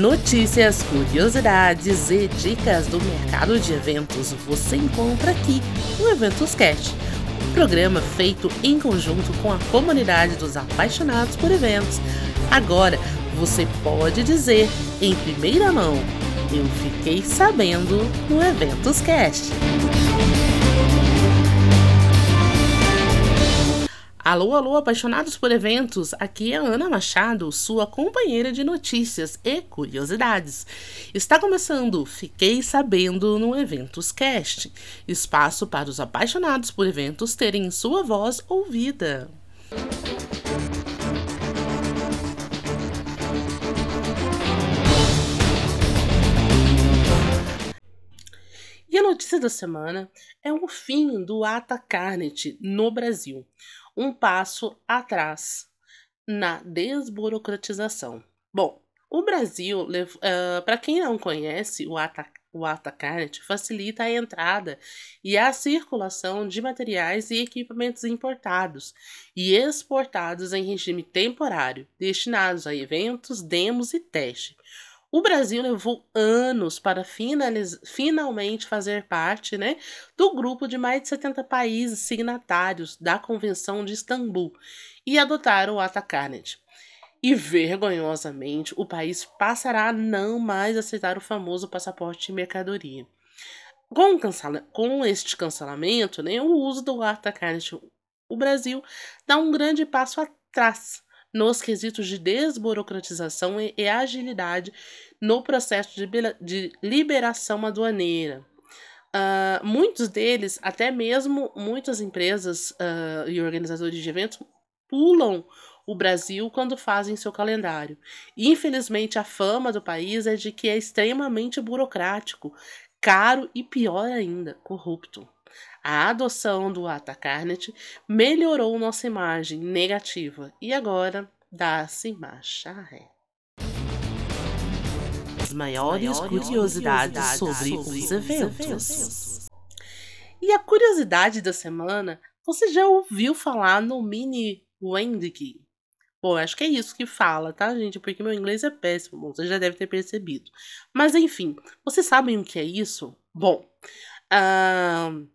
Notícias, curiosidades e dicas do mercado de eventos você encontra aqui no Eventos Cast, um programa feito em conjunto com a comunidade dos apaixonados por eventos. Agora você pode dizer em primeira mão: eu fiquei sabendo no Eventos Cast. Alô, alô, apaixonados por eventos! Aqui é Ana Machado, sua companheira de notícias e curiosidades. Está começando Fiquei Sabendo no Eventos Cast espaço para os apaixonados por eventos terem sua voz ouvida. E a notícia da semana é o fim do Ata Carnet no Brasil um passo atrás na desburocratização. Bom, o Brasil, uh, para quem não conhece, o ATA, o AtaCard facilita a entrada e a circulação de materiais e equipamentos importados e exportados em regime temporário, destinados a eventos, demos e teste. O Brasil levou anos para finalmente fazer parte né, do grupo de mais de 70 países signatários da Convenção de Istambul e adotar o Ata Carnet. E vergonhosamente, o país passará a não mais aceitar o famoso passaporte de mercadoria. Com, com este cancelamento, né, o uso do Ata Carnet, o Brasil dá um grande passo atrás nos quesitos de desburocratização e, agilidade no processo de, de liberação aduaneira. Uh, muitos deles, até mesmo muitas empresas uh, e organizadores de eventos, pulam o Brasil quando fazem seu calendário. Infelizmente, a fama do país é de que é extremamente burocrático, caro e pior ainda, corrupto. A adoção do Atacarnet melhorou nossa imagem negativa e agora dá-se marcha ré. As maiores, curiosidades, sobre, os eventos. E a curiosidade da semana, você já ouviu falar no Mini Wendy? Bom, acho que é isso que fala, tá, gente? Porque meu inglês é péssimo, você já deve ter percebido. Mas enfim, vocês sabem o que é isso? Bom, uh,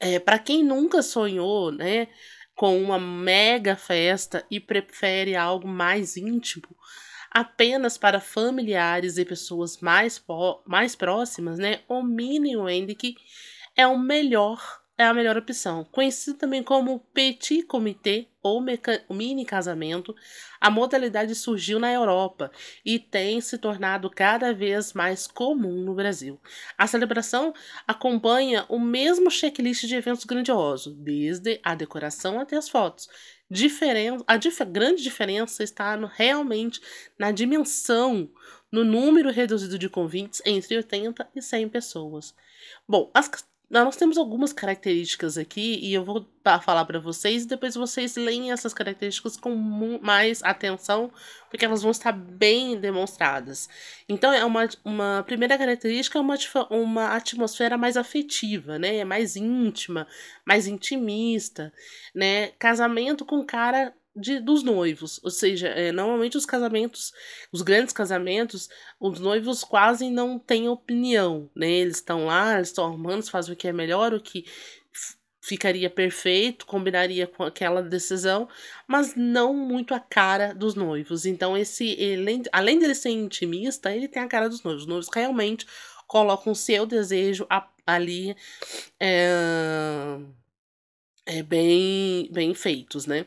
é, para quem nunca sonhou, né, com uma mega festa e prefere algo mais íntimo, apenas para familiares e pessoas mais, mais próximas, né, o Mini Wendy é o melhor é a melhor opção. Conhecido também como petit comité ou mini casamento, a modalidade surgiu na Europa e tem se tornado cada vez mais comum no Brasil. A celebração acompanha o mesmo checklist de eventos grandiosos, desde a decoração até as fotos. Diferen a dif grande diferença está no, realmente na dimensão, no número reduzido de convites entre 80 e 100 pessoas. Bom, as nós temos algumas características aqui e eu vou falar para vocês e depois vocês leem essas características com mais atenção, porque elas vão estar bem demonstradas. Então, é uma, uma primeira característica é uma, uma atmosfera mais afetiva, né? É mais íntima, mais intimista, né? Casamento com cara de, dos noivos. Ou seja, é, normalmente os casamentos, os grandes casamentos, os noivos quase não têm opinião, né? Eles estão lá, eles estão arrumando, fazem o que é melhor, o que ficaria perfeito, combinaria com aquela decisão, mas não muito a cara dos noivos. Então, esse, ele, além dele ser intimista, ele tem a cara dos noivos. Os noivos realmente colocam o seu desejo ali. É é, bem, bem feitos, né?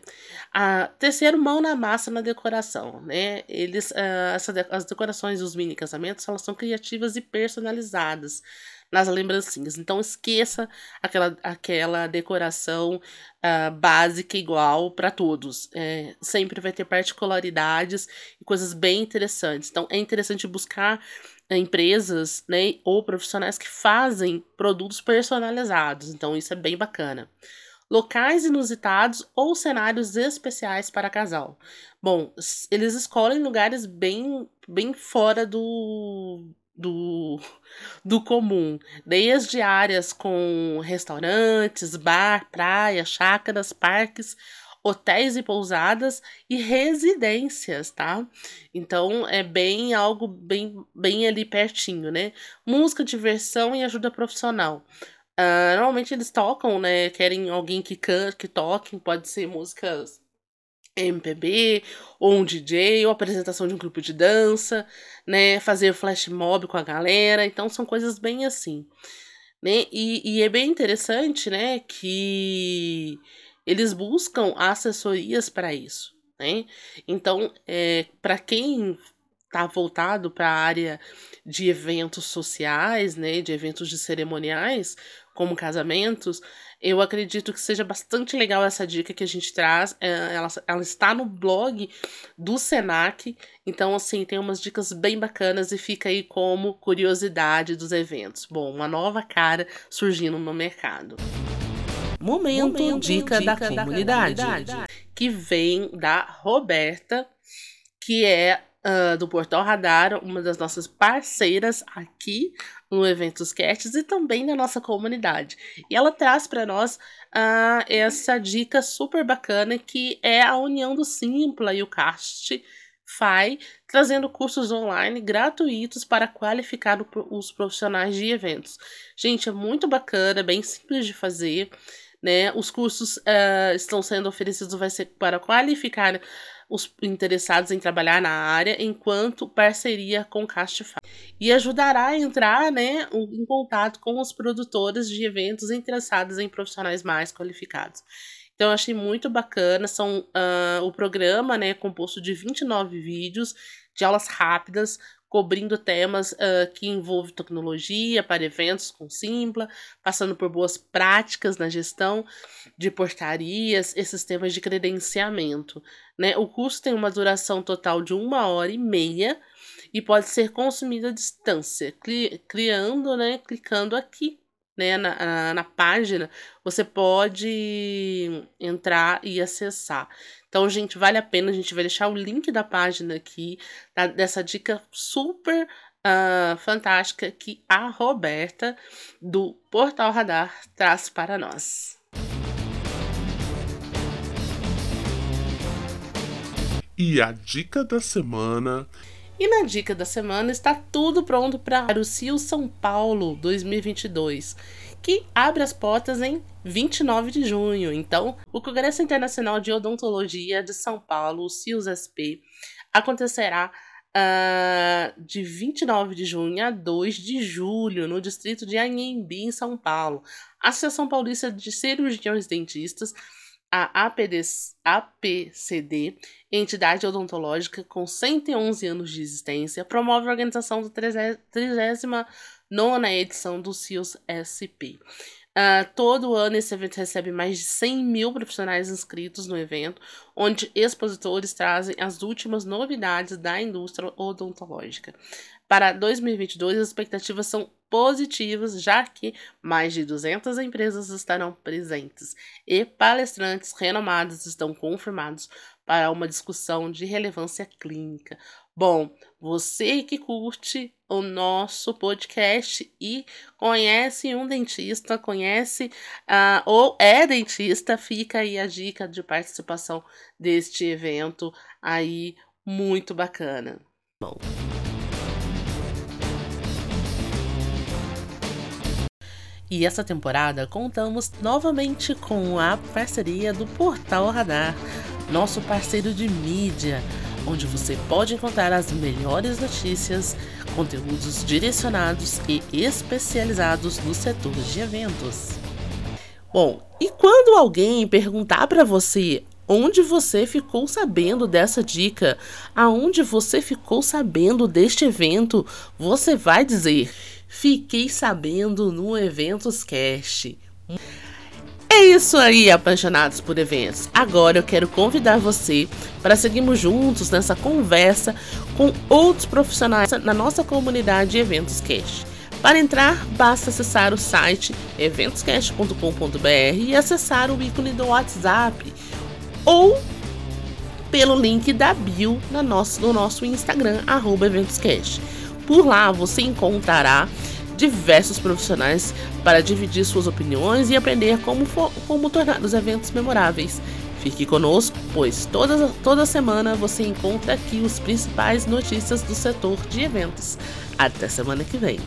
A terceiro, mão na massa na decoração, né? Eles, uh, essa, as decorações dos mini casamentos, elas são criativas e personalizadas nas lembrancinhas. Então esqueça aquela, aquela decoração uh, básica igual para todos. É, sempre vai ter particularidades e coisas bem interessantes. Então é interessante buscar uh, empresas, né, ou profissionais que fazem produtos personalizados. Então isso é bem bacana locais inusitados ou cenários especiais para casal. Bom, eles escolhem lugares bem, bem fora do, do, do comum, desde áreas com restaurantes, bar, praia, chácaras, parques hotéis e pousadas e residências, tá? Então é bem algo bem, bem ali pertinho, né? Música, diversão e ajuda profissional. Uh, normalmente eles tocam, né? Querem alguém que cante, que toque, pode ser músicas MPB, ou um DJ, ou apresentação de um grupo de dança, né? Fazer flash mob com a galera. Então são coisas bem assim. Né? E, e é bem interessante, né, que eles buscam assessorias para isso, né? Então, é, para quem está voltado para a área de eventos sociais, né, de eventos de cerimoniais, como casamentos, eu acredito que seja bastante legal essa dica que a gente traz. É, ela, ela está no blog do Senac, então, assim, tem umas dicas bem bacanas e fica aí como curiosidade dos eventos. Bom, uma nova cara surgindo no mercado. Momento, Momento dica, dica, da, comunidade, da comunidade, que vem da Roberta, que é uh, do Portal Radar, uma das nossas parceiras aqui no Eventos Casts e também na nossa comunidade. E ela traz para nós uh, essa dica super bacana que é a união do Simpla e o Cast FAI, trazendo cursos online gratuitos para qualificar os profissionais de eventos. Gente, é muito bacana, bem simples de fazer. Né? Os cursos uh, estão sendo oferecidos vai ser para qualificar os interessados em trabalhar na área enquanto parceria com Castify. E ajudará a entrar né, em contato com os produtores de eventos interessados em profissionais mais qualificados. Então, eu achei muito bacana. São uh, o programa né, é composto de 29 vídeos de aulas rápidas cobrindo temas uh, que envolvem tecnologia para eventos com Simpla, passando por boas práticas na gestão de portarias e sistemas de credenciamento. Né? O curso tem uma duração total de uma hora e meia e pode ser consumido à distância, criando, né, clicando aqui né, na, na página, você pode entrar e acessar. Então, gente, vale a pena. A gente vai deixar o link da página aqui, dessa dica super uh, fantástica que a Roberta, do Portal Radar, traz para nós. E a dica da semana e na dica da semana está tudo pronto para o CIO São Paulo 2022, que abre as portas em 29 de junho. Então, o Congresso Internacional de Odontologia de São Paulo, o CIOS SP, acontecerá uh, de 29 de junho a 2 de julho, no distrito de Anhembi, em São Paulo. A Associação Paulista de Cirurgiões Dentistas a APCD, entidade odontológica com 111 anos de existência, promove a organização da 39 edição do CIOS SP. Uh, todo ano esse evento recebe mais de 100 mil profissionais inscritos no evento, onde expositores trazem as últimas novidades da indústria odontológica. Para 2022, as expectativas são positivas, já que mais de 200 empresas estarão presentes e palestrantes renomados estão confirmados para uma discussão de relevância clínica. Bom, você que curte o nosso podcast e conhece um dentista, conhece uh, ou é dentista, fica aí a dica de participação deste evento aí muito bacana. Bom. E essa temporada contamos novamente com a parceria do Portal Radar, nosso parceiro de mídia, onde você pode encontrar as melhores notícias, conteúdos direcionados e especializados no setor de eventos. Bom, e quando alguém perguntar para você onde você ficou sabendo dessa dica, aonde você ficou sabendo deste evento, você vai dizer Fiquei sabendo no Eventos Cast. É isso aí, apaixonados por eventos. Agora eu quero convidar você para seguirmos juntos nessa conversa com outros profissionais na nossa comunidade Eventos Cast. Para entrar, basta acessar o site eventoscast.com.br e acessar o ícone do WhatsApp ou pelo link da bio no nosso, no nosso Instagram, EventosCast. Por lá você encontrará diversos profissionais para dividir suas opiniões e aprender como, como tornar os eventos memoráveis. Fique conosco, pois toda, toda semana você encontra aqui os principais notícias do setor de eventos. Até semana que vem.